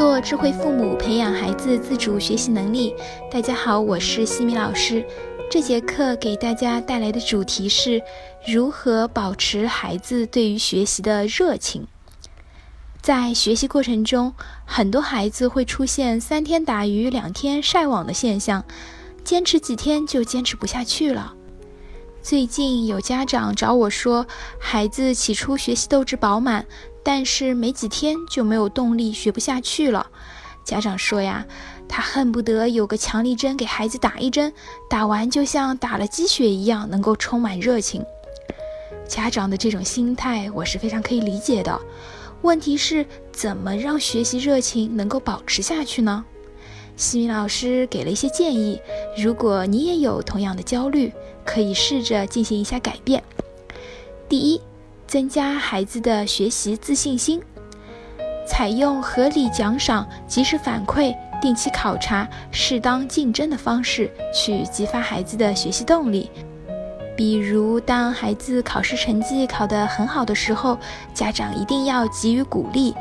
做智慧父母，培养孩子自主学习能力。大家好，我是西米老师。这节课给大家带来的主题是如何保持孩子对于学习的热情。在学习过程中，很多孩子会出现三天打鱼两天晒网的现象，坚持几天就坚持不下去了。最近有家长找我说，孩子起初学习斗志饱满。但是没几天就没有动力，学不下去了。家长说呀，他恨不得有个强力针给孩子打一针，打完就像打了鸡血一样，能够充满热情。家长的这种心态我是非常可以理解的。问题是怎么让学习热情能够保持下去呢？西米老师给了一些建议，如果你也有同样的焦虑，可以试着进行一下改变。第一。增加孩子的学习自信心，采用合理奖赏、及时反馈、定期考察、适当竞争的方式去激发孩子的学习动力。比如，当孩子考试成绩考得很好的时候，家长一定要给予鼓励，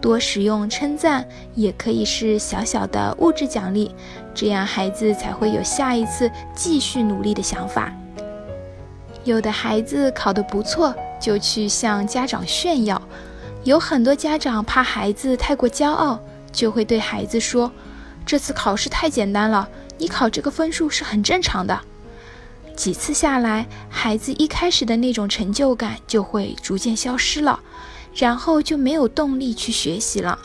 多使用称赞，也可以是小小的物质奖励，这样孩子才会有下一次继续努力的想法。有的孩子考得不错。就去向家长炫耀，有很多家长怕孩子太过骄傲，就会对孩子说：“这次考试太简单了，你考这个分数是很正常的。”几次下来，孩子一开始的那种成就感就会逐渐消失了，然后就没有动力去学习了。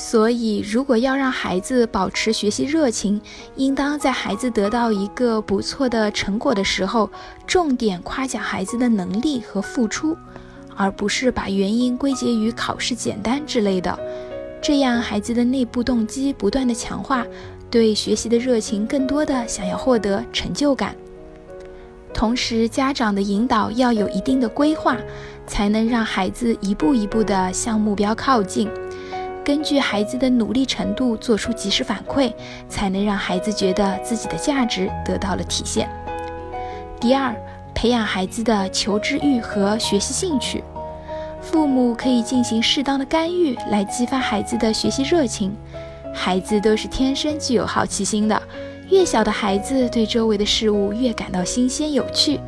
所以，如果要让孩子保持学习热情，应当在孩子得到一个不错的成果的时候，重点夸奖孩子的能力和付出，而不是把原因归结于考试简单之类的。这样，孩子的内部动机不断的强化，对学习的热情更多的想要获得成就感。同时，家长的引导要有一定的规划，才能让孩子一步一步的向目标靠近。根据孩子的努力程度做出及时反馈，才能让孩子觉得自己的价值得到了体现。第二，培养孩子的求知欲和学习兴趣。父母可以进行适当的干预，来激发孩子的学习热情。孩子都是天生具有好奇心的，越小的孩子对周围的事物越感到新鲜有趣。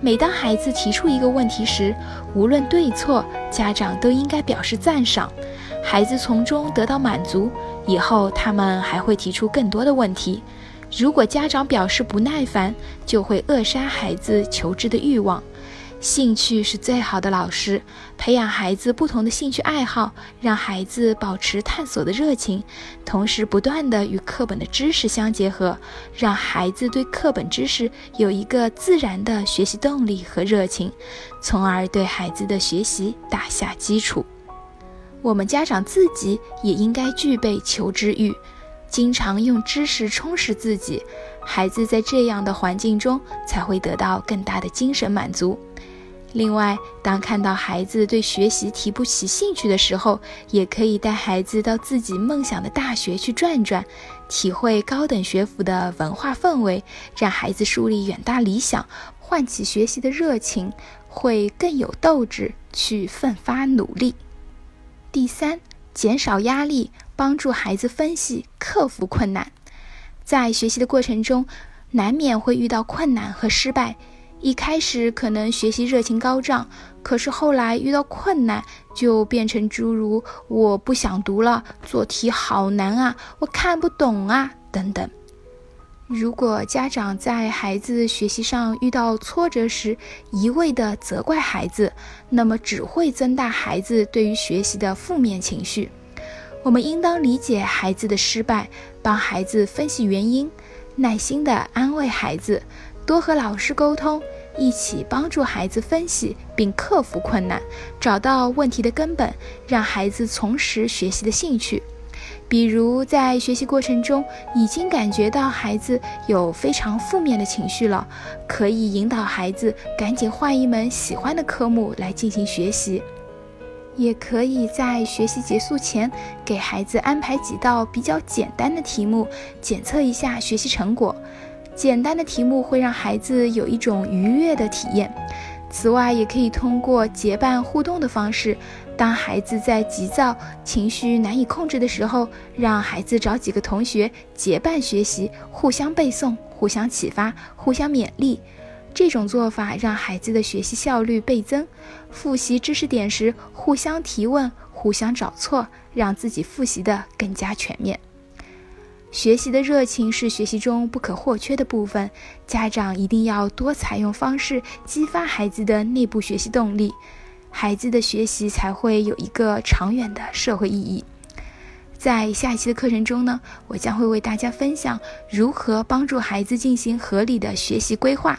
每当孩子提出一个问题时，无论对错，家长都应该表示赞赏。孩子从中得到满足以后，他们还会提出更多的问题。如果家长表示不耐烦，就会扼杀孩子求知的欲望。兴趣是最好的老师，培养孩子不同的兴趣爱好，让孩子保持探索的热情，同时不断的与课本的知识相结合，让孩子对课本知识有一个自然的学习动力和热情，从而对孩子的学习打下基础。我们家长自己也应该具备求知欲，经常用知识充实自己，孩子在这样的环境中才会得到更大的精神满足。另外，当看到孩子对学习提不起兴趣的时候，也可以带孩子到自己梦想的大学去转转，体会高等学府的文化氛围，让孩子树立远大理想，唤起学习的热情，会更有斗志去奋发努力。第三，减少压力，帮助孩子分析、克服困难。在学习的过程中，难免会遇到困难和失败。一开始可能学习热情高涨，可是后来遇到困难，就变成诸如“我不想读了”“做题好难啊”“我看不懂啊”等等。如果家长在孩子学习上遇到挫折时一味的责怪孩子，那么只会增大孩子对于学习的负面情绪。我们应当理解孩子的失败，帮孩子分析原因，耐心的安慰孩子，多和老师沟通，一起帮助孩子分析并克服困难，找到问题的根本，让孩子重拾学习的兴趣。比如在学习过程中，已经感觉到孩子有非常负面的情绪了，可以引导孩子赶紧换一门喜欢的科目来进行学习。也可以在学习结束前，给孩子安排几道比较简单的题目，检测一下学习成果。简单的题目会让孩子有一种愉悦的体验。此外，也可以通过结伴互动的方式，当孩子在急躁、情绪难以控制的时候，让孩子找几个同学结伴学习，互相背诵、互相启发、互相勉励。这种做法让孩子的学习效率倍增，复习知识点时互相提问、互相找错，让自己复习的更加全面。学习的热情是学习中不可或缺的部分，家长一定要多采用方式激发孩子的内部学习动力，孩子的学习才会有一个长远的社会意义。在下一期的课程中呢，我将会为大家分享如何帮助孩子进行合理的学习规划。